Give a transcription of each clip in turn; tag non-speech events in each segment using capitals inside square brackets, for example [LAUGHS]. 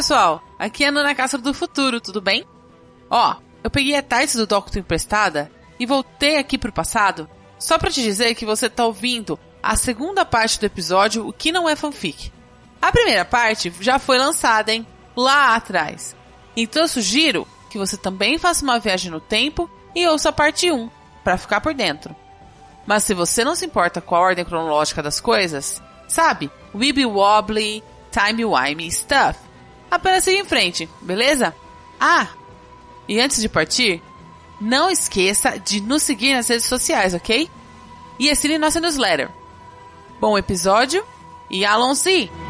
pessoal, aqui é a Nana Castro do Futuro, tudo bem? Ó, eu peguei a Tights do Doctor emprestada e voltei aqui pro passado só pra te dizer que você tá ouvindo a segunda parte do episódio O que não é fanfic. A primeira parte já foi lançada, hein? Lá atrás. Então eu sugiro que você também faça uma viagem no tempo e ouça a parte 1 para ficar por dentro. Mas se você não se importa com a ordem cronológica das coisas, sabe? Weeby Wobbly, Time Wimey Stuff. Apenas siga em frente, beleza? Ah, e antes de partir, não esqueça de nos seguir nas redes sociais, ok? E assine nossa newsletter. Bom episódio e Alonso!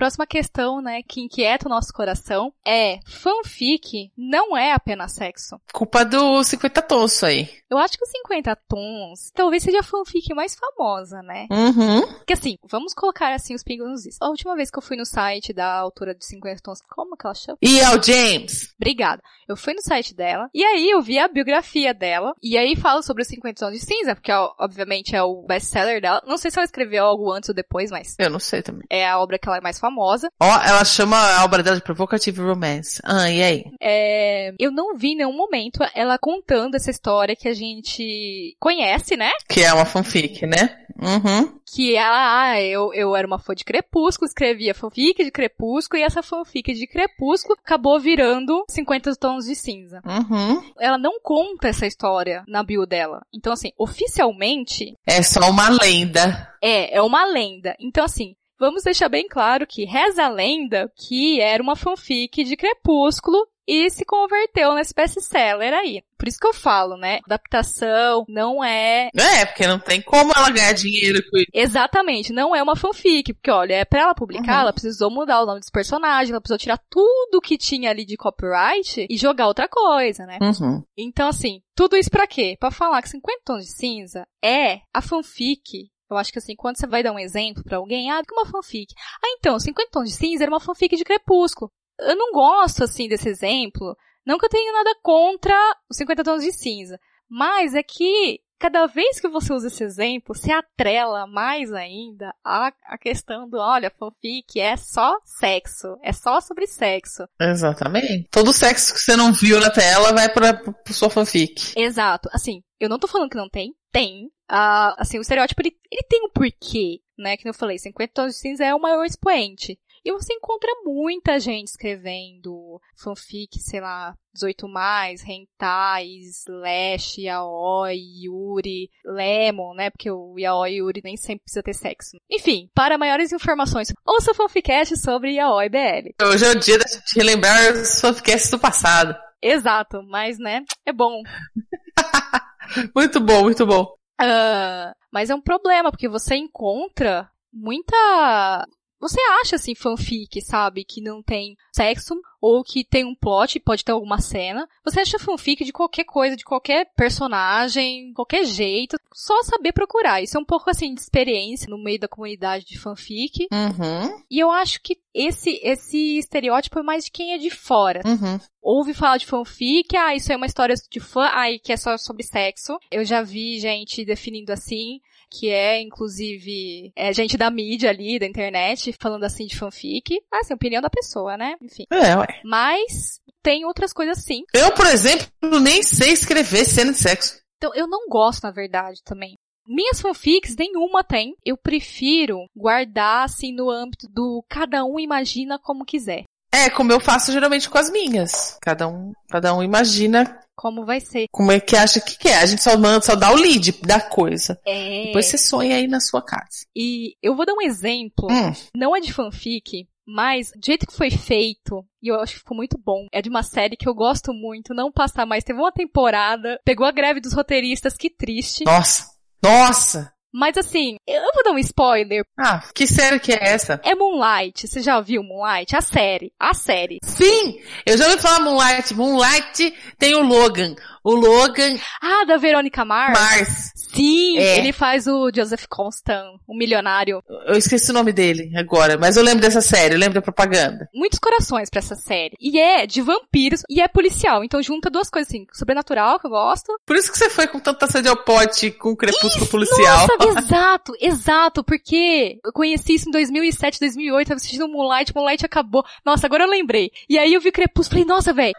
Próxima questão, né, que inquieta o nosso coração é: fanfic não é apenas sexo. Culpa do 50 tons aí. Eu acho que os 50 tons talvez seja a fanfic mais famosa, né? Uhum. Porque assim, vamos colocar assim os pingos nos is. A última vez que eu fui no site da autora de 50 tons, como que ela chama? E.L. James. Obrigada. Eu fui no site dela, e aí eu vi a biografia dela, e aí fala sobre os 50 tons de cinza, porque obviamente é o best-seller dela. Não sei se ela escreveu algo antes ou depois, mas... Eu não sei também. É a obra que ela é mais famosa. Ó, oh, ela chama a obra dela de Provocative Romance. Ah, e aí? É... Eu não vi em nenhum momento ela contando essa história que a gente conhece, né? Que é uma fanfic, né? Uhum. Que ela, ah, eu, eu era uma fã de Crepúsculo, escrevia fanfic de Crepúsculo, e essa fanfic de Crepúsculo acabou virando 50 tons de cinza. Uhum. Ela não conta essa história na bio dela. Então, assim, oficialmente. É só uma lenda. É, é uma lenda. Então, assim, vamos deixar bem claro que reza a lenda que era uma fanfic de Crepúsculo e se converteu nesse best-seller aí. Por isso que eu falo, né? Adaptação não é. É, porque não tem como ela ganhar dinheiro com isso. Exatamente, não é uma fanfic. Porque, olha, é pra ela publicar, uhum. ela precisou mudar o nome dos personagens, ela precisou tirar tudo que tinha ali de copyright e jogar outra coisa, né? Uhum. Então, assim, tudo isso pra quê? Pra falar que 50 tons de cinza é a fanfic eu acho que assim, quando você vai dar um exemplo para alguém, ah, que uma fanfic. Ah, então, 50 tons de cinza era uma fanfic de Crepúsculo. Eu não gosto, assim, desse exemplo. Não que eu tenha nada contra os 50 tons de cinza. Mas é que cada vez que você usa esse exemplo, se atrela mais ainda a, a questão do, olha, fanfic é só sexo, é só sobre sexo. Exatamente. Todo sexo que você não viu na tela vai pra, pra sua fanfic. Exato. Assim, eu não tô falando que não tem, tem. Uh, assim, o estereótipo, ele, ele tem um porquê, né? Que eu falei, 50 tons de cinza é o maior expoente. E você encontra muita gente escrevendo fanfic, sei lá, 18 mais, hentai, slash, yaoi, yuri, lemon, né? Porque o yaoi e yuri nem sempre precisa ter sexo. Enfim, para maiores informações, ouça o fanficast sobre yaoi BL. Hoje é o dia de relembrar os fanficasts do passado. Exato, mas né, é bom. [LAUGHS] muito bom, muito bom. Uh, mas é um problema, porque você encontra muita você acha, assim, fanfic, sabe? Que não tem sexo, ou que tem um plot, pode ter alguma cena. Você acha fanfic de qualquer coisa, de qualquer personagem, qualquer jeito. Só saber procurar. Isso é um pouco, assim, de experiência no meio da comunidade de fanfic. Uhum. E eu acho que esse, esse estereótipo é mais de quem é de fora. Uhum. Ouve falar de fanfic, ah, isso é uma história de fã, ah, que é só sobre sexo. Eu já vi gente definindo assim que é, inclusive, é gente da mídia ali, da internet, falando assim de fanfic. Ah, assim, opinião da pessoa, né? Enfim. É, ué. Mas tem outras coisas sim. Eu, por exemplo, nem sei escrever cena de sexo. Então, eu não gosto, na verdade, também. Minhas fanfics, nenhuma tem. Eu prefiro guardar, assim, no âmbito do cada um imagina como quiser. É, como eu faço geralmente com as minhas. Cada um, cada um imagina como vai ser. Como é que acha que quer? A gente só manda, só dá o lead da coisa. É. Depois você sonha aí na sua casa. E eu vou dar um exemplo. Hum. Não é de fanfic, mas do jeito que foi feito, e eu acho que ficou muito bom. É de uma série que eu gosto muito, não passa mais. Teve uma temporada, pegou a greve dos roteiristas, que triste. Nossa! Nossa! Mas assim, eu vou dar um spoiler. Ah, que série que é essa? É Moonlight. Você já viu Moonlight? A série. A série. Sim! Eu já ouvi falar Moonlight. Moonlight tem o Logan. O Logan. Ah, da Verônica Mars? Mars. Sim, é. ele faz o Joseph Constant, o milionário. Eu esqueci o nome dele agora, mas eu lembro dessa série, eu lembro da propaganda. Muitos corações para essa série. E é de vampiros e é policial, então junta duas coisas assim, sobrenatural que eu gosto. Por isso que você foi com tanta sede ao pote com o crepúsculo isso, policial. Nossa, [LAUGHS] exato, exato, porque eu conheci isso em 2007, 2008, tava assistindo Moonlight, Moonlight acabou. Nossa, agora eu lembrei. E aí eu vi Crepúsculo, falei, nossa, velho.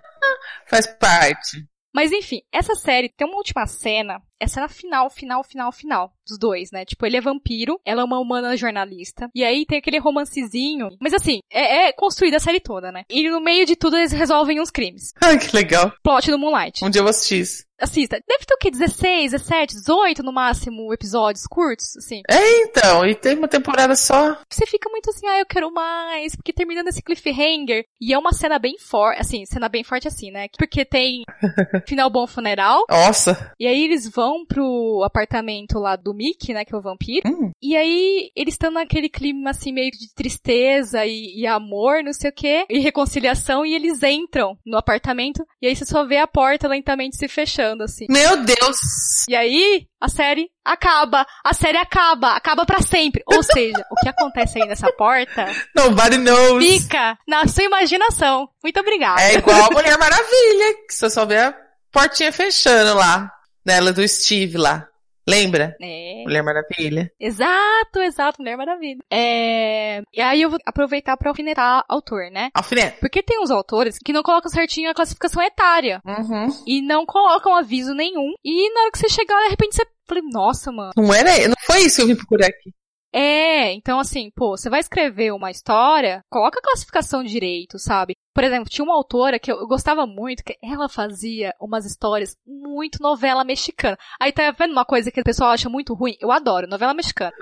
Faz parte. Mas enfim, essa série tem uma última cena, é a cena final, final, final, final dos dois, né? Tipo, ele é vampiro, ela é uma humana jornalista, e aí tem aquele romancezinho. Mas assim, é, é construída a série toda, né? E no meio de tudo eles resolvem uns crimes. Ai, [LAUGHS] que legal. Plot do Moonlight. Um dia eu vou assistir isso assista. Deve ter o quê? 16, 17, 18 no máximo episódios curtos, assim. É, então. E tem uma temporada só. Você fica muito assim, ah, eu quero mais. Porque terminando esse cliffhanger. E é uma cena bem forte, assim, cena bem forte assim, né? Porque tem [LAUGHS] final bom funeral. Nossa. E aí eles vão pro apartamento lá do Mickey, né? Que é o vampiro. Hum. E aí eles estão naquele clima assim, meio de tristeza e, e amor, não sei o quê. E reconciliação. E eles entram no apartamento. E aí você só vê a porta lentamente se fechando assim. Meu Deus! E aí, a série acaba. A série acaba. Acaba para sempre. Ou seja, o que acontece aí nessa porta... Nobody knows. Fica na sua imaginação. Muito obrigada. É igual a Mulher Maravilha, que você só vê a portinha fechando lá. Nela do Steve lá. Lembra? É. Mulher Maravilha. Exato, exato, Mulher Maravilha. É... E aí eu vou aproveitar para alfinetar autor, né? Alfineta. Porque tem uns autores que não colocam certinho a classificação etária. Uhum. E não colocam aviso nenhum. E na hora que você chegar, de repente você fala, nossa, mano. Não era, não foi isso que eu vim procurar aqui. É, então assim, pô, você vai escrever uma história, coloca a classificação direito, sabe? Por exemplo, tinha uma autora que eu gostava muito, que ela fazia umas histórias muito novela mexicana. Aí tá vendo uma coisa que o pessoal acha muito ruim? Eu adoro, novela mexicana.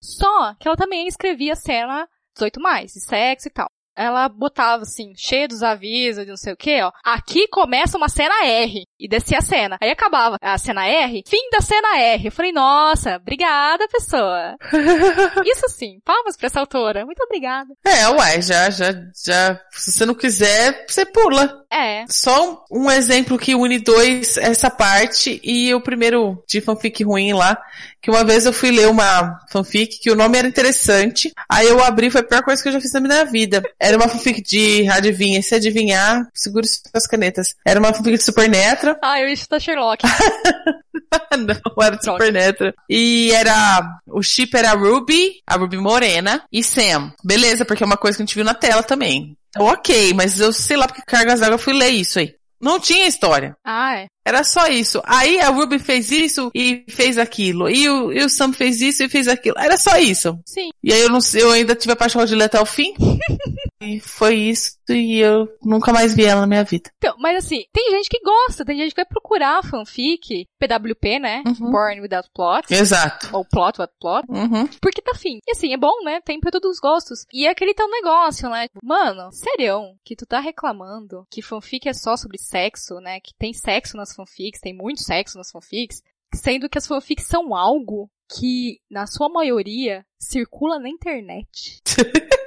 Só que ela também escrevia cena 18 mais, de sexo e tal ela botava assim, cheio dos avisos de não sei o que, ó. Aqui começa uma cena R. E descia a cena. Aí acabava a cena R, fim da cena R. Eu falei, nossa, obrigada, pessoa. [LAUGHS] Isso sim, palmas pra essa autora. Muito obrigada. É, uai, já, já, já. Se você não quiser, você pula. É. Só um, um exemplo que une dois, essa parte, e o primeiro de fanfic ruim lá, que uma vez eu fui ler uma fanfic que o nome era interessante, aí eu abri, foi a pior coisa que eu já fiz na minha vida. Era uma fanfic de adivinha, se adivinhar, segure suas canetas. Era uma fanfic de Supernatural. [LAUGHS] Ah, eu isso da Sherlock. [LAUGHS] não, era de Supernatural. E era, o chip era Ruby, a Ruby morena, e Sam. Beleza, porque é uma coisa que a gente viu na tela também. Então, ok, mas eu sei lá porque cargas d'água eu fui ler isso aí. Não tinha história. Ah, é. Era só isso. Aí a Ruby fez isso e fez aquilo. E o, e o Sam fez isso e fez aquilo. Era só isso. Sim. E aí eu não sei, eu ainda tive a paixão de ler até o fim. [LAUGHS] e foi isso e eu nunca mais vi ela na minha vida. Então, mas assim, tem gente que gosta, tem gente que vai procurar fanfic, PWP, né? Uhum. Born Without Plot. Exato. Ou Plot Without Plot. Uhum. Porque tá fim. E assim, é bom, né? Tem pra todos os gostos. E é aquele tal negócio, né? Mano, serião, que tu tá reclamando que fanfic é só sobre sexo, né? Que tem sexo nas fanfics, tem muito sexo nas fanfics, sendo que as fanfics são algo que, na sua maioria, circula na internet. [LAUGHS]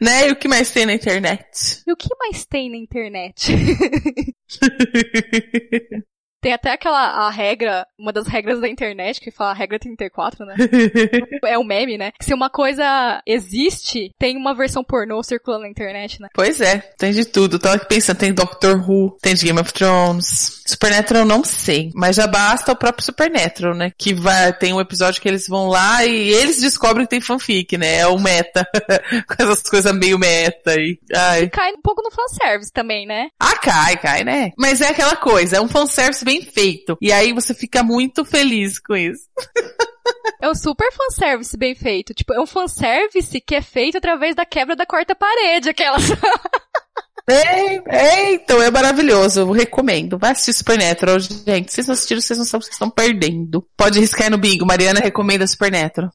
né? E o que mais tem na internet? E o que mais tem na internet? [LAUGHS] Tem até aquela a regra, uma das regras da internet, que fala a regra 34, né? [LAUGHS] é um meme, né? Que se uma coisa existe, tem uma versão pornô circulando na internet, né? Pois é, tem de tudo. Tava aqui pensando, tem Doctor Who, tem de Game of Thrones. Supernatural não sei, mas já basta o próprio Supernatural, né? Que vai, tem um episódio que eles vão lá e eles descobrem que tem fanfic, né? É o meta. [LAUGHS] Com essas coisas meio meta e, ai. E cai um pouco no fanservice também, né? Ah, cai, cai, né? Mas é aquela coisa, é um fanservice bem bem feito. E aí você fica muito feliz com isso. É um super fanservice bem feito. Tipo, é um fanservice que é feito através da quebra da quarta parede, aquelas. [LAUGHS] É, é, então é maravilhoso. Eu recomendo. Vai assistir Supernatural, gente. Se vocês não assistiram, vocês não sabem o que estão perdendo. Pode riscar no bingo. Mariana recomenda Supernatural.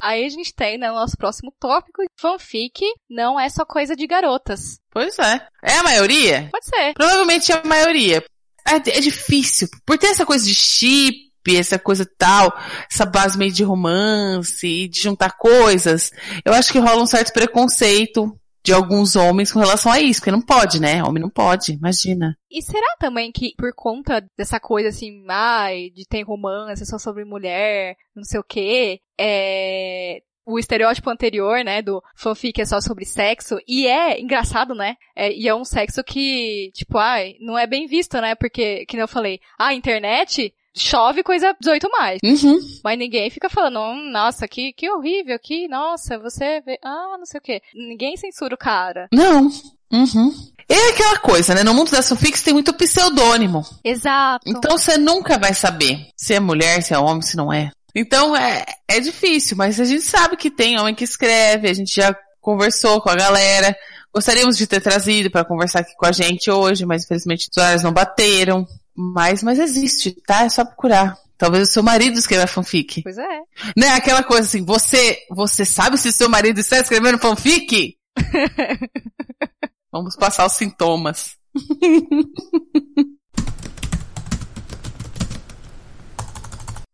Aí a gente tem, né, o nosso próximo tópico. Fanfic não é só coisa de garotas. Pois é. É a maioria? Pode ser. Provavelmente é a maioria. É, é difícil. Por ter essa coisa de chip, essa coisa tal, essa base meio de romance, de juntar coisas, eu acho que rola um certo preconceito de alguns homens com relação a isso, porque não pode, né? Homem não pode, imagina. E será também que por conta dessa coisa assim, ai, de ter romance só sobre mulher, não sei o quê, é, o estereótipo anterior, né, do fanfic é só sobre sexo, e é engraçado, né, é, e é um sexo que, tipo, ai, não é bem visto, né, porque, que eu falei, a internet chove coisa 18 mais. Uhum. Mas ninguém fica falando, hum, nossa, que, que horrível, que, nossa, você vê, ah, não sei o quê. Ninguém censura o cara. Não. Uhum. É aquela coisa, né? No mundo das fanfics tem muito pseudônimo. Exato. Então você nunca vai saber se é mulher, se é homem, se não é. Então é, é difícil, mas a gente sabe que tem homem que escreve, a gente já conversou com a galera. Gostaríamos de ter trazido para conversar aqui com a gente hoje, mas infelizmente os horários não bateram. Mas, mas existe, tá? É só procurar. Talvez o seu marido escreva fanfic. Pois é. Né? Aquela coisa assim, você, você sabe se seu marido está escrevendo fanfic? [LAUGHS] Vamos passar os sintomas. [LAUGHS]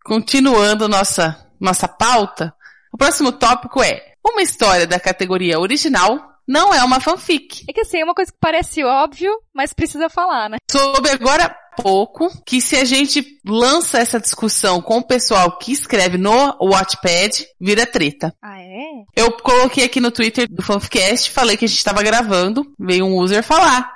Continuando nossa, nossa pauta, o próximo tópico é uma história da categoria original não é uma fanfic. É que assim, é uma coisa que parece óbvio, mas precisa falar, né? Soube agora pouco que se a gente lança essa discussão com o pessoal que escreve no Watchpad, vira treta. Ah, é? Eu coloquei aqui no Twitter do Fanficast, falei que a gente estava gravando, veio um user falar.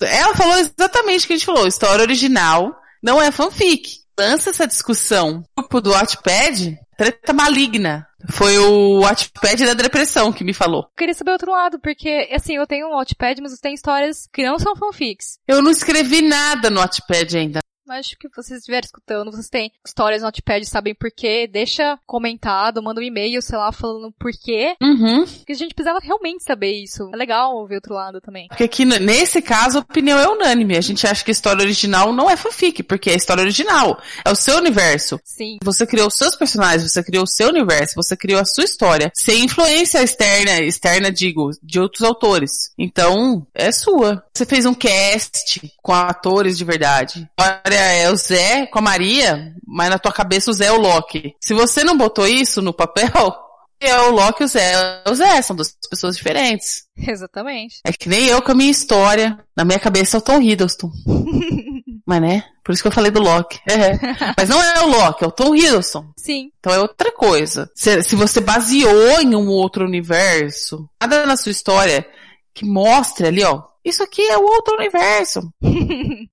Ela falou exatamente o que a gente falou, história original não é fanfic. Lança essa discussão no grupo do Watchpad, treta maligna. Foi o Watchpad da depressão que me falou. Eu queria saber outro lado, porque, assim, eu tenho um Watchpad, mas tenho histórias que não são fanfics. Eu não escrevi nada no Watchpad ainda. Mas acho que vocês estiverem escutando, vocês têm histórias no Notepad, sabem por quê, deixa comentado, manda um e-mail, sei lá, falando por quê. Uhum. Porque a gente precisava realmente saber isso. É legal ouvir outro lado também. Porque aqui, nesse caso, a opinião é unânime. A gente acha que a história original não é fanfic, porque é a história original. É o seu universo. Sim. Você criou os seus personagens, você criou o seu universo, você criou a sua história. Sem influência externa, externa, digo, de outros autores. Então, é sua. Você fez um cast com atores de verdade. Olha, é o Zé com a Maria, mas na tua cabeça o Zé é o Loki. Se você não botou isso no papel, [LAUGHS] é o Loki e o Zé. É o Zé, são duas pessoas diferentes. [LAUGHS] Exatamente. É que nem eu com a minha história. Na minha cabeça é o Tom Hiddleston. [LAUGHS] mas né? Por isso que eu falei do Loki. É. Mas não é o Loki, é o Tom Hiddleston. Sim. Então é outra coisa. Se, se você baseou em um outro universo, nada na sua história que mostre ali, ó, isso aqui é o outro universo.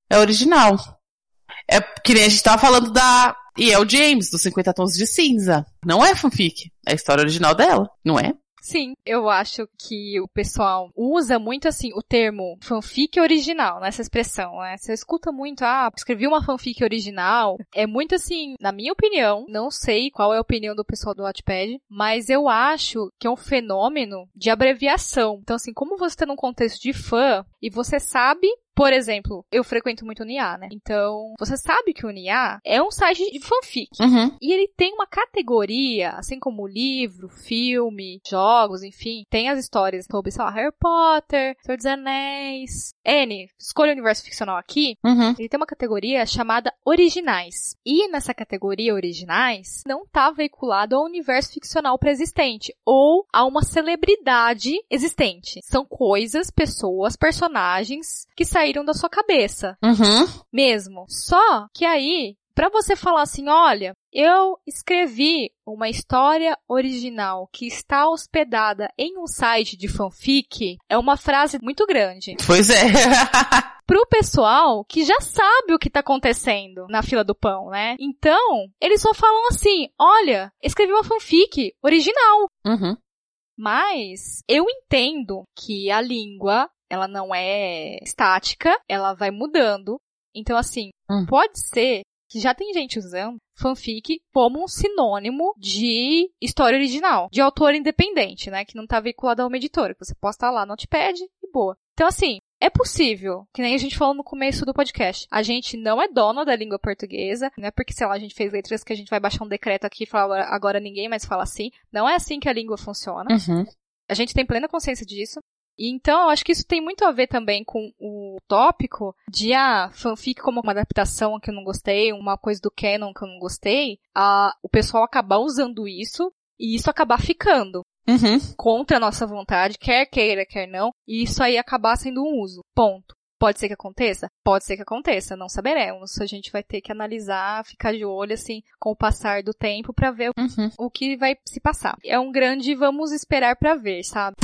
é original. É que nem a gente tava falando da e é o James, dos 50 Tons de Cinza. Não é fanfic. É a história original dela, não é? Sim, eu acho que o pessoal usa muito assim o termo fanfic original, nessa expressão, né? Você escuta muito, ah, escrevi uma fanfic original. É muito assim, na minha opinião, não sei qual é a opinião do pessoal do Wattpad, mas eu acho que é um fenômeno de abreviação. Então assim, como você está num contexto de fã e você sabe por exemplo, eu frequento muito o NIA, né? Então, você sabe que o NIA é um site de fanfic. Uhum. E ele tem uma categoria, assim como livro, filme, jogos, enfim. Tem as histórias sobre, sei lá, Harry Potter, Senhor dos Anéis. N, escolha o universo ficcional aqui. Uhum. Ele tem uma categoria chamada originais. E nessa categoria originais, não tá veiculado ao universo ficcional pré-existente ou a uma celebridade existente. São coisas, pessoas, personagens que saíram da sua cabeça. Uhum. Mesmo. Só que aí, pra você falar assim, olha, eu escrevi uma história original que está hospedada em um site de fanfic, é uma frase muito grande. Pois é. [LAUGHS] Pro pessoal que já sabe o que tá acontecendo na fila do pão, né? Então, eles só falam assim, olha, escrevi uma fanfic original. Uhum. Mas eu entendo que a língua, ela não é estática, ela vai mudando. Então, assim, Hum. pode ser que já tem gente usando fanfic como um sinônimo de história original, de autor independente, né? Que não tá vinculado a uma editora, que você posta lá no Notepad e boa. Então, assim, é possível, que nem a gente falou no começo do podcast. A gente não é dono da língua portuguesa, não é porque, sei lá, a gente fez letras que a gente vai baixar um decreto aqui e falar agora ninguém mais fala assim. Não é assim que a língua funciona. Uhum. A gente tem plena consciência disso. E então, eu acho que isso tem muito a ver também com o tópico de a fanfic como uma adaptação que eu não gostei, uma coisa do canon que eu não gostei, a, o pessoal acabar usando isso e isso acabar ficando. Uhum. contra a nossa vontade, quer queira, quer não, e isso aí acabar sendo um uso. Ponto. Pode ser que aconteça? Pode ser que aconteça, não saberemos. A gente vai ter que analisar, ficar de olho, assim, com o passar do tempo para ver Uhum. o que vai se passar. É um grande vamos esperar para ver, sabe?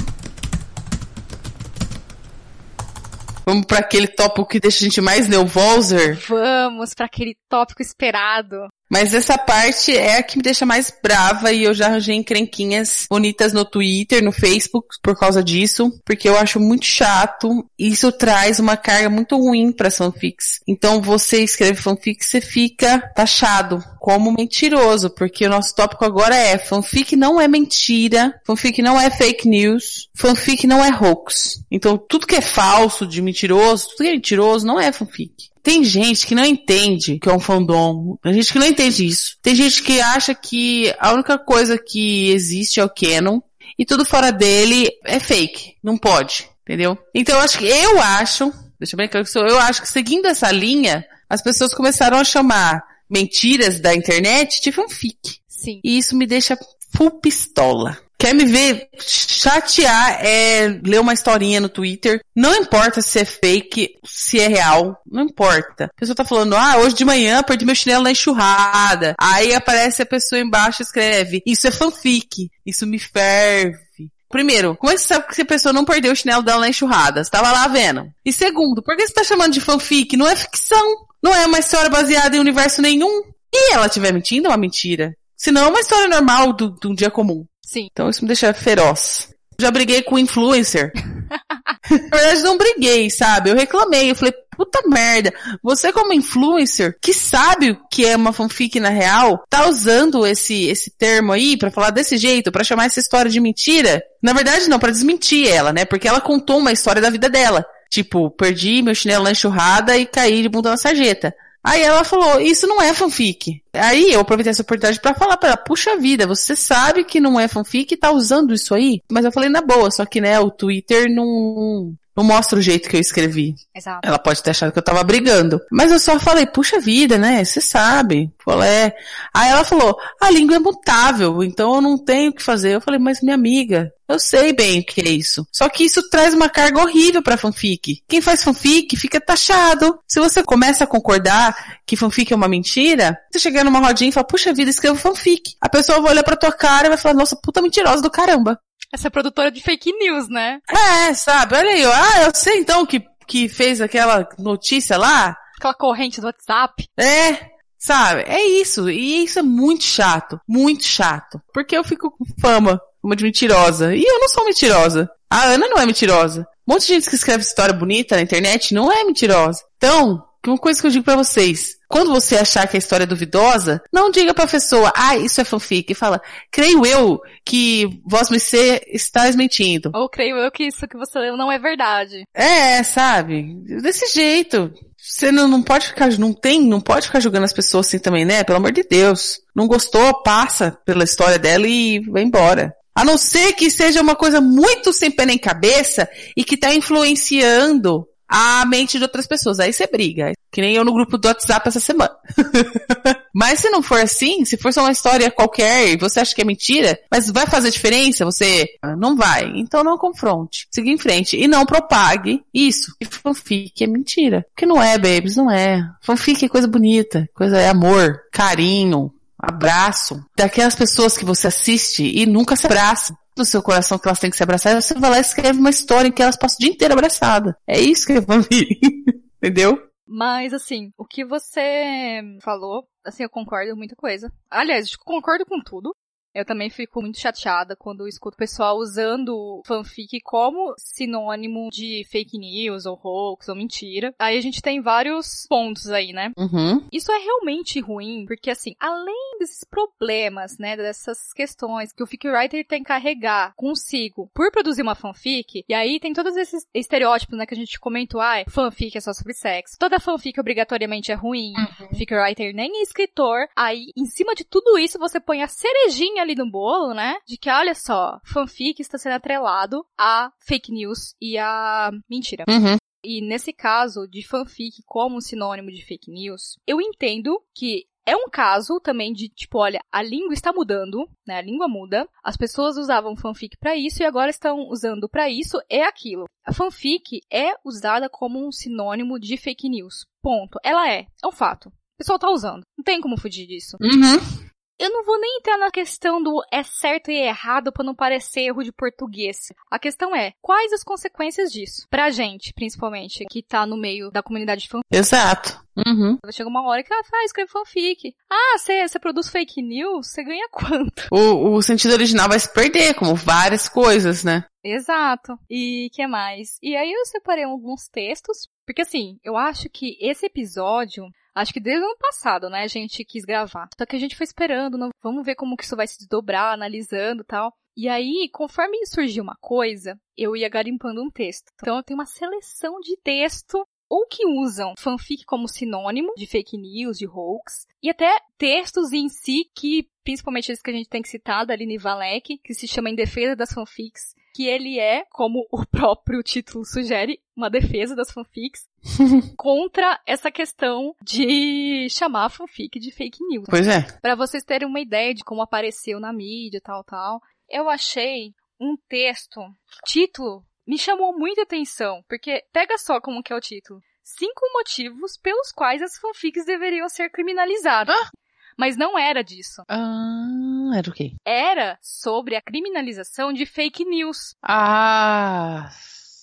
Vamos pra aquele tópico que deixa a gente mais nervoser. Vamos para aquele tópico esperado. Mas essa parte é a que me deixa mais brava e eu já arranjei encrenquinhas bonitas no Twitter, no Facebook por causa disso, porque eu acho muito chato e isso traz uma carga muito ruim para fanfics. Então você escreve fanfic, você fica taxado como mentiroso, porque o nosso tópico agora é fanfic não é mentira, fanfic não é fake news, fanfic não é hoax. Então tudo que é falso, de mentiroso, tudo que é mentiroso não é fanfic. Tem gente que não entende que é um fandom. Tem gente que não entende isso. Tem gente que acha que a única coisa que existe é o canon e tudo fora dele é fake. Não pode. Entendeu? Então eu acho que, eu acho, deixa eu claro que sou, eu acho que seguindo essa linha, as pessoas começaram a chamar mentiras da internet de fanfic. Sim. E isso me deixa full pistola. Quer me ver chatear é ler uma historinha no Twitter. Não importa se é fake, se é real. Não importa. A pessoa tá falando, ah, hoje de manhã perdi meu chinelo na enxurrada. Aí aparece a pessoa embaixo e escreve, isso é fanfic. Isso me ferve. Primeiro, como é que você sabe que a pessoa não perdeu o chinelo dela na enxurrada? Você tava lá vendo. E segundo, por que você tá chamando de fanfic? Não é ficção. Não é uma história baseada em universo nenhum. E ela estiver mentindo, é uma mentira. Se não, é uma história normal do- de um dia comum. Sim. Então isso me deixa feroz. Já briguei com influencer. [LAUGHS] Na verdade, não briguei, sabe? Eu reclamei. Eu falei, puta merda. Você como influencer, que sabe o que é uma fanfic na real, tá usando esse, esse termo aí pra falar desse jeito, pra chamar essa história de mentira? Na verdade, não, pra desmentir ela, né? Porque ela contou uma história da vida dela. Tipo, perdi meu chinelo na enxurrada e caí de bunda na sarjeta. Aí ela falou, isso não é fanfic. Aí eu aproveitei essa oportunidade pra falar pra ela, puxa vida, você sabe que não é fanfic e tá usando isso aí? Mas eu falei na boa, só que né, o Twitter não, não mostra o jeito que eu escrevi. Exato. Ela pode ter achado que eu tava brigando. Mas eu só falei, puxa vida, né? Você sabe. Falei, é. Aí ela falou, a língua é mutável, então eu não tenho o que fazer. Eu falei, mas minha amiga, eu sei bem o que é isso. Só que isso traz uma carga horrível pra fanfic. Quem faz fanfic fica taxado. Se você começa a concordar que fanfic é uma mentira, você chegar numa rodinha e fala, puxa vida, escrevo fanfic. A pessoa vai olhar pra tua cara e vai falar, nossa, puta mentirosa do caramba. Essa é produtora de fake news, né? É, sabe? Olha aí, ah, eu sei então que, que fez aquela notícia lá. Aquela corrente do WhatsApp. É, sabe? É isso. E isso é muito chato. Muito chato. Porque eu fico com fama como de mentirosa. E eu não sou mentirosa. A Ana não é mentirosa. Um monte de gente que escreve história bonita na internet não é mentirosa. Então, uma coisa que eu digo pra vocês. Quando você achar que a história é duvidosa, não diga pra pessoa, ah, isso é fanfic. Fala, creio eu que Voz MC está mentindo. Ou creio eu que isso que você leu não é verdade. É, sabe? Desse jeito. Você não, não pode ficar, não tem, não pode ficar julgando as pessoas assim também, né? Pelo amor de Deus. Não gostou, passa pela história dela e vai embora. A não ser que seja uma coisa muito sem pé nem cabeça e que tá influenciando a mente de outras pessoas. Aí você briga. Que nem eu no grupo do WhatsApp essa semana. [LAUGHS] mas se não for assim, se for só uma história qualquer e você acha que é mentira, mas vai fazer diferença, você não vai. Então não confronte. Siga em frente. E não propague isso. E fanfic é mentira. Porque não é, babies, não é. Fanfic é coisa bonita. Coisa é amor, carinho, abraço. Daquelas pessoas que você assiste e nunca se abraça no seu coração que elas têm que se abraçar, você vai lá e escreve uma história em que elas passam o dia inteiro abraçadas. É isso que é fanfic. [LAUGHS] Entendeu? Mas, assim, o que você falou, assim, eu concordo muita coisa. Aliás, eu concordo com tudo. Eu também fico muito chateada quando eu escuto o pessoal usando fanfic como sinônimo de fake news, ou hoax, ou mentira. Aí a gente tem vários pontos aí, né? Uhum. Isso é realmente ruim, porque assim, além desses problemas, né, dessas questões que o fic writer tem que carregar consigo por produzir uma fanfic, e aí tem todos esses estereótipos, né, que a gente comentou, ah, fanfic é só sobre sexo, toda fanfic obrigatoriamente é ruim, fic writer nem é escritor, aí em cima de tudo isso você põe a cerejinha ali no bolo, né, de que olha só, fanfic está sendo atrelado a fake news e a mentira. Uhum. E nesse caso de fanfic como sinônimo de fake news, eu entendo que É um caso também de, tipo, olha, a língua está mudando, né? A língua muda. As pessoas usavam fanfic para isso e agora estão usando para isso é aquilo. A fanfic é usada como um sinônimo de fake news. Ponto. Ela é. É um fato. O pessoal tá usando. Não tem como fugir disso. Uhum. Eu não vou nem entrar na questão do é certo e errado para não parecer erro de português. A questão é, quais as consequências disso? Pra gente, principalmente, que tá no meio da comunidade fanfic. Exato. Uhum. Chega uma hora que ela ah, escreve fanfic. Ah, você produz fake news? Você ganha quanto? O, o sentido original vai se perder, como várias coisas, né? Exato. E que mais? E aí eu separei alguns textos, porque assim, eu acho que esse episódio Acho que desde o ano passado, né, a gente quis gravar. Só que a gente foi esperando, não, vamos ver como que isso vai se desdobrar, analisando tal. E aí, conforme surgiu uma coisa, eu ia garimpando um texto. Então eu tenho uma seleção de texto ou que usam fanfic como sinônimo de fake news, de hoax, e até textos em si que, principalmente esses que a gente tem que citar, da Aline Valek, que se chama Em Defesa das Fanfics, que ele é, como o [LAUGHS] próprio título sugere, uma defesa das fanfics [LAUGHS] contra essa questão de chamar a fanfic de fake news. Pois é. Para vocês terem uma ideia de como apareceu na mídia, tal, tal, eu achei um texto, título, me chamou muita atenção, porque pega só como que é o título. Cinco motivos pelos quais as fanfics deveriam ser criminalizadas. Ah? Mas não era disso. Ah, era o quê? Era sobre a criminalização de fake news. Ah.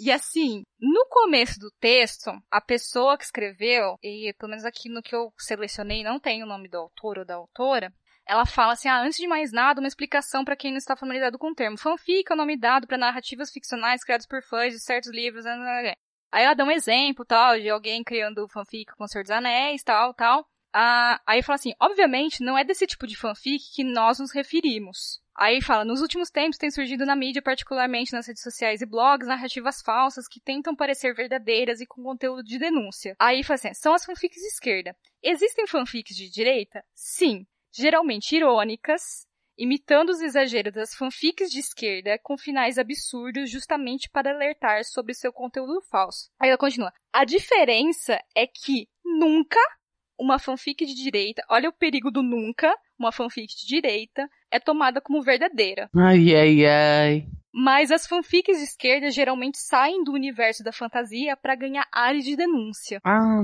E assim, no começo do texto, a pessoa que escreveu, e pelo menos aqui no que eu selecionei não tem o nome do autor ou da autora, ela fala assim: ah, antes de mais nada, uma explicação para quem não está familiarizado com o termo. Fanfic é o nome dado para narrativas ficcionais criadas por fãs de certos livros. Né, né, né, aí ela dá um exemplo, tal, de alguém criando fanfic com o Senhor dos Anéis, tal, tal. Ah, aí fala assim, obviamente não é desse tipo de fanfic que nós nos referimos. Aí fala, nos últimos tempos tem surgido na mídia, particularmente nas redes sociais e blogs, narrativas falsas que tentam parecer verdadeiras e com conteúdo de denúncia. Aí fala assim, são as fanfics de esquerda. Existem fanfics de direita? Sim. Geralmente irônicas, imitando os exageros das fanfics de esquerda com finais absurdos justamente para alertar sobre seu conteúdo falso. Aí ela continua. A diferença é que nunca uma fanfic de direita, olha o perigo do nunca, uma fanfic de direita, é tomada como verdadeira. Ai, ai, ai. Mas as fanfics de esquerda geralmente saem do universo da fantasia para ganhar áreas de denúncia. Ah,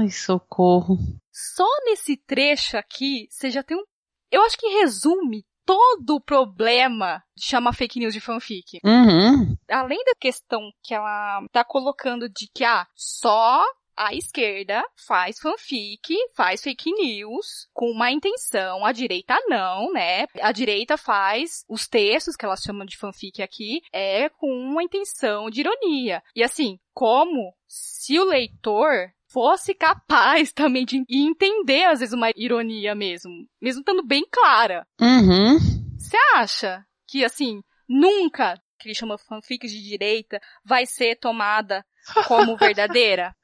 ai, socorro. Só nesse trecho aqui, você já tem um. Eu acho que resume todo o problema de chamar fake news de fanfic. Uhum. Além da questão que ela tá colocando de que, ah, só a esquerda faz fanfic, faz fake news com uma intenção, a direita não, né? A direita faz os textos que elas chamam de fanfic aqui é com uma intenção de ironia. E assim, como se o leitor fosse capaz [LAUGHS] também de entender às vezes uma ironia mesmo, mesmo estando bem clara. Uhum. Você acha que assim, nunca que ele chama fanfic de direita vai ser tomada como [LAUGHS] verdadeira?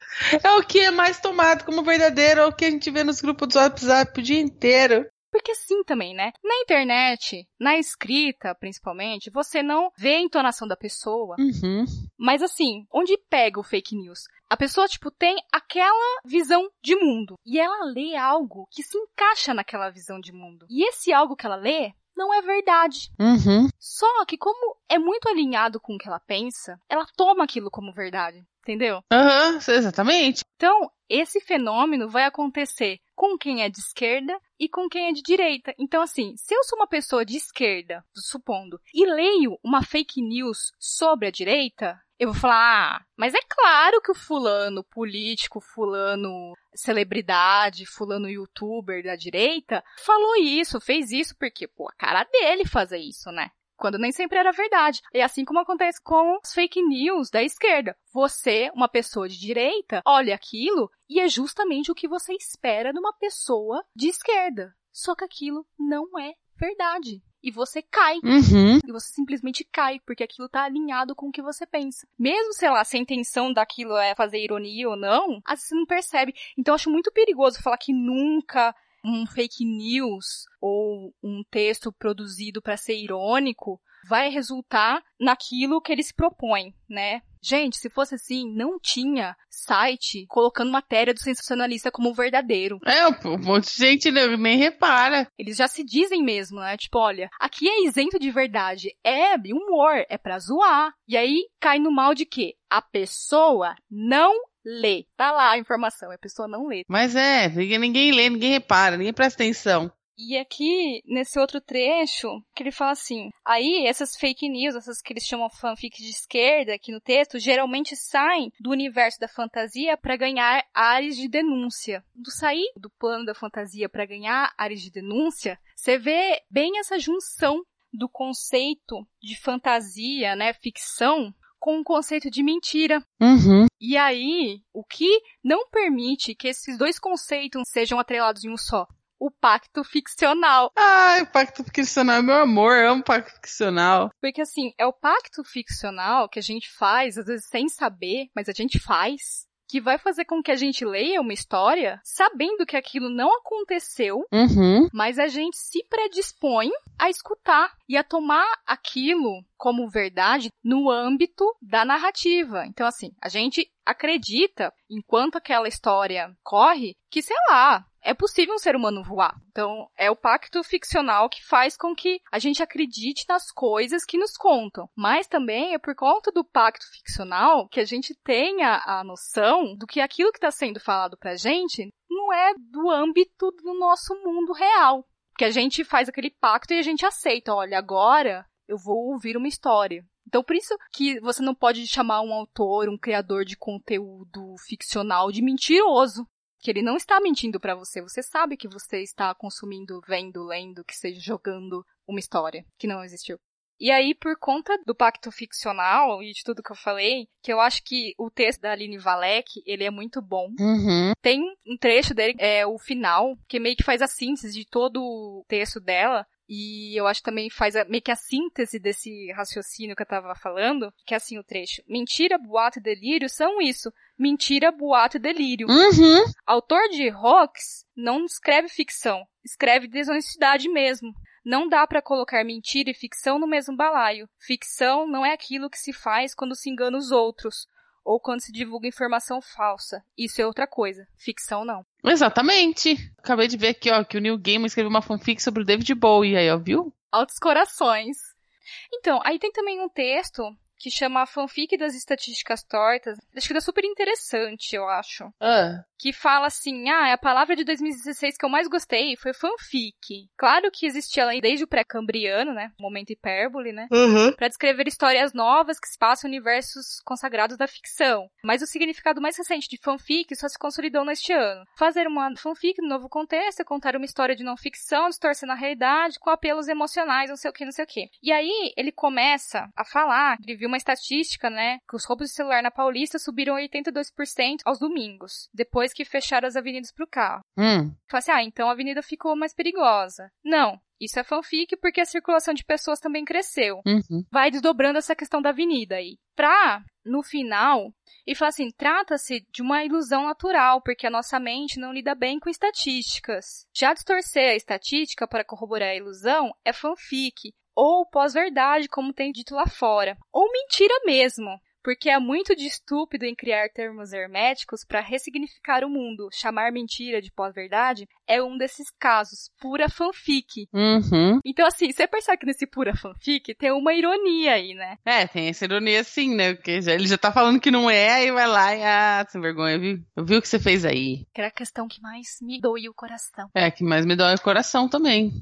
é o que é mais tomado como verdadeiro, é o que a gente vê nos grupos do WhatsApp o dia inteiro. Porque sim também, né? Na internet, na escrita, principalmente, você não vê a entonação da pessoa. Uhum. Mas assim, onde pega o fake news? A pessoa, tipo, tem aquela visão de mundo. E ela lê algo que se encaixa naquela visão de mundo. E esse algo que ela lê não é verdade. Uhum. Só que como é muito alinhado com o que ela pensa, ela toma aquilo como verdade. Entendeu? Aham, uhum, exatamente. Então, esse fenômeno vai acontecer com quem é de esquerda e com quem é de direita. Então, assim, se eu sou uma pessoa de esquerda, supondo, e leio uma fake news sobre a direita, eu vou falar, ah, mas é claro que o fulano político, fulano celebridade, fulano youtuber da direita, falou isso, fez isso, porque, pô, a cara dele fazer isso, né? quando nem sempre era verdade. E assim como acontece com os fake news da esquerda. Você, uma pessoa de direita, olha aquilo e é justamente o que você espera de uma pessoa de esquerda. Só que aquilo não é verdade. E você cai. Uhum. E você simplesmente cai, porque aquilo tá alinhado com o que você pensa. Mesmo, sei lá, se a intenção daquilo é fazer ironia ou não, às vezes você não percebe. Então eu acho muito perigoso falar que nunca um fake news ou um texto produzido para ser irônico vai resultar naquilo que ele se propõe, né? Gente, se fosse assim, não tinha site colocando matéria do sensacionalista como verdadeiro. É, um monte de gente nem repara. Eles já se dizem mesmo, né? Tipo, olha, aqui é isento de verdade. É humor, é pra zoar. E aí cai no mal de quê? A pessoa não lê. Tá lá a informação, a pessoa não lê. Mas é, ninguém lê, ninguém repara, ninguém presta atenção. E aqui, nesse outro trecho, que ele fala assim: aí essas fake news, essas que eles chamam fanfic de esquerda aqui no texto, geralmente saem do universo da fantasia para ganhar áreas de denúncia. Do sair do plano da fantasia para ganhar áreas de denúncia, você vê bem essa junção do conceito de fantasia, né, ficção, com o conceito de mentira. Uhum. E aí, o que não permite que esses dois conceitos sejam atrelados em um só? O pacto ficcional. Ai, o pacto ficcional é meu amor, eu amo pacto ficcional. Porque assim, é o pacto ficcional que a gente faz, às vezes sem saber, mas a gente faz, que vai fazer com que a gente leia uma história sabendo que aquilo não aconteceu, uhum. mas a gente se predispõe a escutar e a tomar aquilo como verdade no âmbito da narrativa. Então, assim, a gente acredita, enquanto aquela história corre, que, sei lá, é possível um ser humano voar. Então, é o pacto ficcional que faz com que a gente acredite nas coisas que nos contam. Mas também é por conta do pacto ficcional que a gente tenha a noção do que aquilo que está sendo falado pra gente não é do âmbito do nosso mundo real. Que a gente faz aquele pacto e a gente aceita, olha, agora eu vou ouvir uma história. Então, por isso que você não pode chamar um autor, um criador de conteúdo ficcional de mentiroso que ele não está mentindo para você. Você sabe que você está consumindo, vendo, lendo, que seja jogando uma história que não existiu. E aí, por conta do pacto ficcional e de tudo que eu falei, que eu acho que o texto da Aline Valek, ele é muito bom. Uhum. Tem um trecho dele, é o final, que meio que faz a síntese de todo o texto dela, e eu acho que também faz a, meio que a síntese desse raciocínio que eu tava falando, que é assim o trecho. Mentira, boato e delírio são isso. Mentira, boato e delírio. Uhum. Autor de hoax não escreve ficção, escreve desonestidade mesmo. Não dá para colocar mentira e ficção no mesmo balaio. Ficção não é aquilo que se faz quando se engana os outros ou quando se divulga informação falsa. Isso é outra coisa. Ficção não. Exatamente. Acabei de ver aqui, ó, que o Neil Gaiman escreveu uma fanfic sobre o David Bowie aí, ó, viu? Altos corações. Então, aí tem também um texto que chama Fanfic das Estatísticas Tortas. Acho que é super interessante, eu acho. Ah que fala assim: ah, a palavra de 2016 que eu mais gostei foi fanfic. Claro que existia ela desde o pré-cambriano, né? Momento hipérbole, né? Uhum. Para descrever histórias novas que se passam em universos consagrados da ficção. Mas o significado mais recente de fanfic só se consolidou neste ano. Fazer uma fanfic no novo contexto, contar uma história de não ficção, distorcendo a realidade, com apelos emocionais, não sei o que, não sei o que. E aí ele começa a falar, ele viu uma estatística, né? Que os roubos de celular na Paulista subiram 82% aos domingos. Depois que fecharam as avenidas pro carro. Hum. Fala assim, ah, então a avenida ficou mais perigosa. Não, isso é fanfic porque a circulação de pessoas também cresceu. Uhum. Vai desdobrando essa questão da avenida aí. Pra, no final, e fala assim: trata-se de uma ilusão natural, porque a nossa mente não lida bem com estatísticas. Já distorcer a estatística para corroborar a ilusão é fanfic, ou pós-verdade, como tem dito lá fora, ou mentira mesmo porque é muito de estúpido em criar termos herméticos para ressignificar o mundo. Chamar mentira de pós-verdade é um desses casos, pura fanfic. Uhum. Então, assim, você percebe que nesse pura fanfic tem uma ironia aí, né? É, tem essa ironia sim, né? Porque já, ele já tá falando que não é, aí vai lá e, ah, sem vergonha, viu? Eu vi o que você fez aí. Que era a questão que mais me doe o coração. É, que mais me dói o coração também.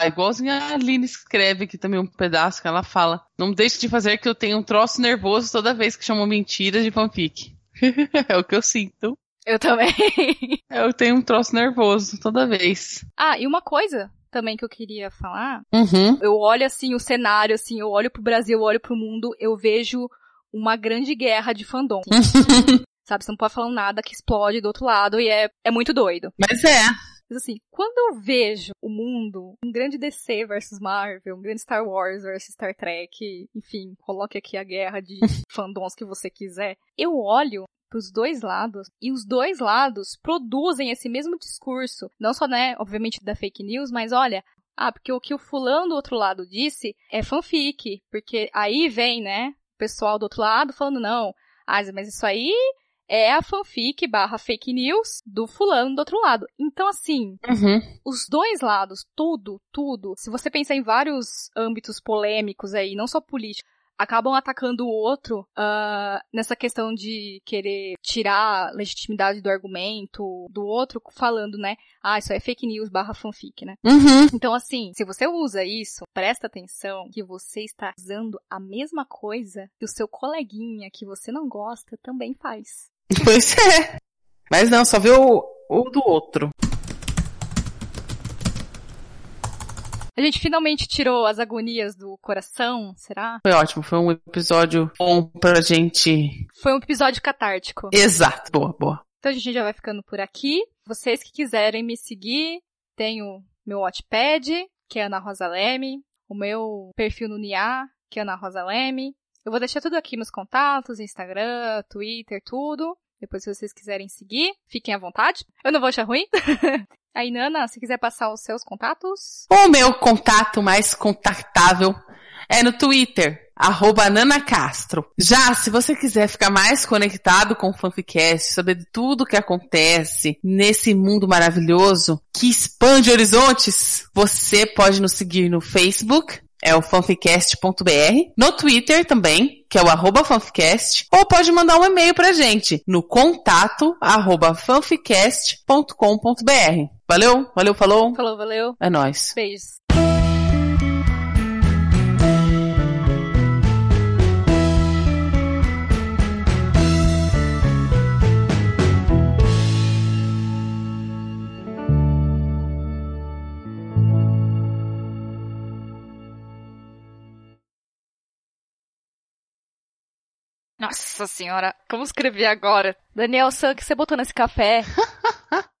É igualzinho a Aline escreve aqui também um pedaço que ela fala. Não deixe de fazer que eu tenha um troço nervoso toda vez que chamam mentiras de fanfic. [LAUGHS] é o que eu sinto. Eu também. [LAUGHS] eu tenho um troço nervoso toda vez. Ah, e uma coisa também que eu queria falar. Uhum. Eu olho assim o cenário, assim, eu olho pro Brasil, eu olho pro mundo, eu vejo uma grande guerra de fandom. [LAUGHS] Sabe, você não pode falar nada que explode do outro lado e é, é muito doido. Mas é. Mas assim, quando eu vejo o mundo, um grande DC versus Marvel, um grande Star Wars versus Star Trek, enfim, coloque aqui a guerra de [LAUGHS] fandoms que você quiser, eu olho para os dois lados e os dois lados produzem esse mesmo discurso, não só, né, obviamente da fake news, mas olha, ah, porque o que o fulano do outro lado disse é fanfic, porque aí vem, né, pessoal do outro lado falando, não, ah, mas isso aí é a fanfic barra fake news do fulano do outro lado. Então, assim, Uhum. os dois lados, tudo, tudo, se você pensar em vários âmbitos polêmicos aí, não só político, acabam atacando o outro ah, nessa questão de querer tirar a legitimidade do argumento do outro, falando, né? Ah, isso é fake news barra fanfic, né? Uhum. Então, assim, se você usa isso, presta atenção que você está usando a mesma coisa que o seu coleguinha que você não gosta também faz. [LAUGHS] Pois é. Mas não, só vê o, o do outro. A gente finalmente tirou as agonias do coração, será? Foi ótimo, foi um episódio bom pra gente. Foi um episódio catártico. Exato, boa, boa. Então a gente já vai ficando por aqui. Vocês que quiserem me seguir, tenho meu Watchpad, que é Ana Rosa Leme, o meu perfil no NIA, que é Ana Rosa Leme. Eu vou deixar tudo aqui nos contatos, Instagram, Twitter, tudo. Depois, se vocês quiserem seguir, fiquem à vontade. Eu não vou achar ruim. [LAUGHS] Aí, Nana, se quiser passar os seus contatos. O meu contato mais contactável é no Twitter, arroba. Já, se você quiser ficar mais conectado com o Fanficast, saber de tudo que acontece nesse mundo maravilhoso que expande horizontes, você pode nos seguir no Facebook, é o fanficast.br, no Twitter também, que é o arroba fanficast, ou pode mandar um e-mail pra gente no contato arroba fanficast.com.br. Valeu, valeu, falou. Falou, valeu. É nóis. Beijos. Nossa senhora, como escrever agora? Daniel San, que você botou nesse café? [LAUGHS]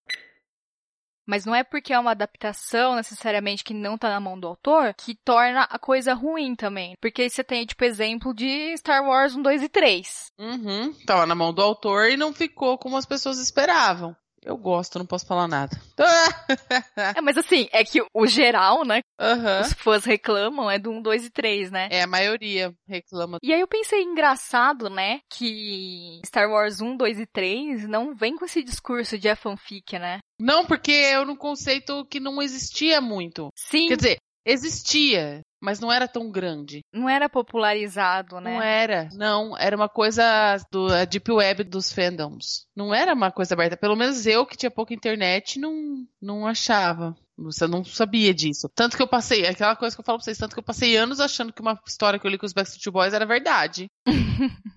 Mas não é porque é uma adaptação, necessariamente, que não tá na mão do autor, que torna a coisa ruim também. Porque aí você tem, tipo, exemplo de Star Wars 1, 2 e 3. Uhum, tava na mão do autor e não ficou como as pessoas esperavam. Eu gosto, não posso falar nada. [LAUGHS] É, mas assim, é que o geral, né? Aham. Os fãs reclamam é do 1, 2 e 3, né? É, a maioria reclama. E aí eu pensei, engraçado, né? Que Star Wars 1, 2 e 3 não vem com esse discurso de é fanfic, né? Não, porque é um conceito que não existia muito. Sim, Quer dizer, existia, mas não era tão grande. não era popularizado, né? Não era. Não, era uma coisa do a Deep Web dos fandoms. Não era uma coisa aberta. Pelo menos eu, que tinha pouca internet, não, não achava. Você não sabia disso. Tanto que eu passei, aquela coisa que eu falo pra vocês, tanto que eu passei anos achando que uma história que eu li com os Backstreet Boys era verdade. [LAUGHS]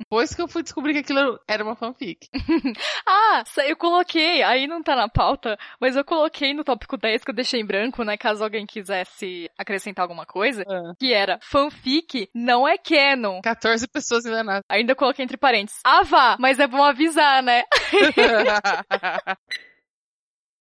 Depois que eu fui descobrir que aquilo era uma fanfic. [LAUGHS] Ah, eu coloquei, aí não tá na pauta, mas eu coloquei no tópico 10 que eu deixei em branco, né, caso alguém quisesse acrescentar alguma coisa, Ah. que era fanfic não é canon. 14 pessoas enganadas. Ainda coloquei entre parênteses. Ah, vá, mas é bom avisar, né? [LAUGHS]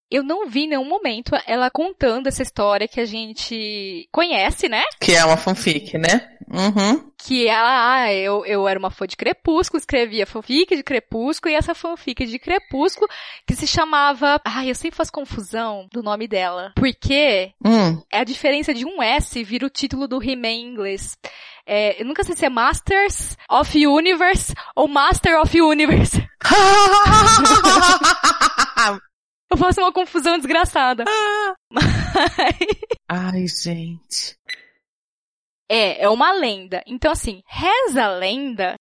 Eu não vi em nenhum momento ela contando essa história que a gente conhece, né? que é uma fanfic, né? Uhum. Que ela, ah, eu, eu era uma fã de Crepúsculo, escrevia fanfic de Crepúsculo, e essa fanfic de Crepúsculo que se chamava. Ai, eu sempre faço confusão do nome dela. Porque Hum. é a diferença de um S vira o título do He-Man em inglês. É, eu nunca sei se é Masters of Universe ou Master of Universe. [LAUGHS] [LAUGHS] Eu faço uma confusão desgraçada. [LAUGHS] Ai, gente. É, é uma lenda. Então, assim, reza a lenda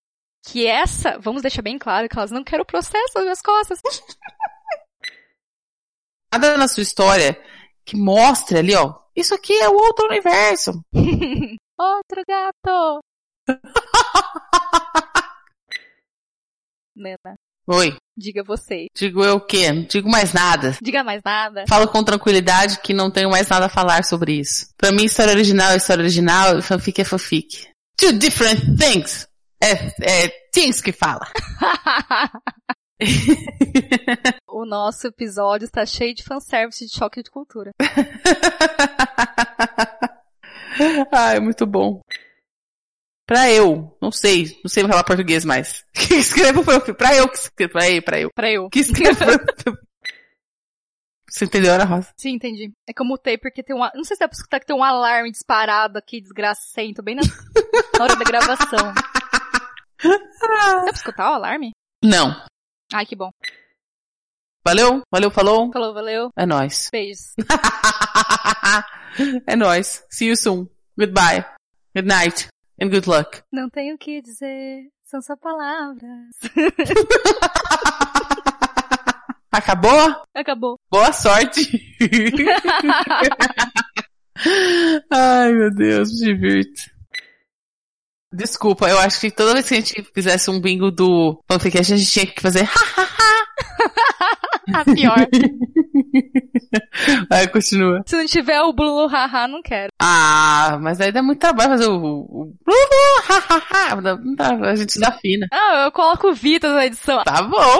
que essa. Vamos deixar bem claro que elas não querem o processo nas minhas costas. [LAUGHS] Nada na sua história que mostre ali, ó. Isso aqui é o outro universo. [LAUGHS] Outro gato! Nena, Oi. diga você. Digo eu o quê? Não digo mais nada. Diga mais nada. Falo com tranquilidade que não tenho mais nada a falar sobre isso. Pra mim, história original é história original e fanfic é fanfic. Two different things. É, é things que fala. [LAUGHS] o nosso episódio está cheio de fanservice de choque de cultura. [LAUGHS] Ai, muito bom. Pra eu, não sei, não sei falar português mais. [LAUGHS] Que escreva fanfic. Pra eu que escreva, pra eu, pra eu. Pra eu. Que escreva Você entendeu, Ana Rosa? Sim, entendi. É que eu mutei porque tem uma. Não sei se dá pra escutar que tem um alarme disparado aqui, desgracento, bem na, na hora da gravação. Dá pra escutar o alarme? Não. Ai, que bom. Valeu? Valeu, falou? Falou, valeu. É nóis. Beijos. [LAUGHS] é nóis. See you soon. Goodbye. Good night. And good luck. Não tenho o que dizer, são só palavras. [LAUGHS] Acabou? Acabou. Boa sorte. [LAUGHS] Ai, meu Deus, me divirto. Desculpa, eu acho que toda vez que a gente fizesse um bingo do fanficast, a gente tinha que fazer a pior. [LAUGHS] Aí continua. Se não tiver o blu haha, não quero. Ah, mas aí dá muito trabalho fazer o, o Blulu. A gente dá fina. Ah, eu coloco o Vitor na edição. Tá bom. [LAUGHS]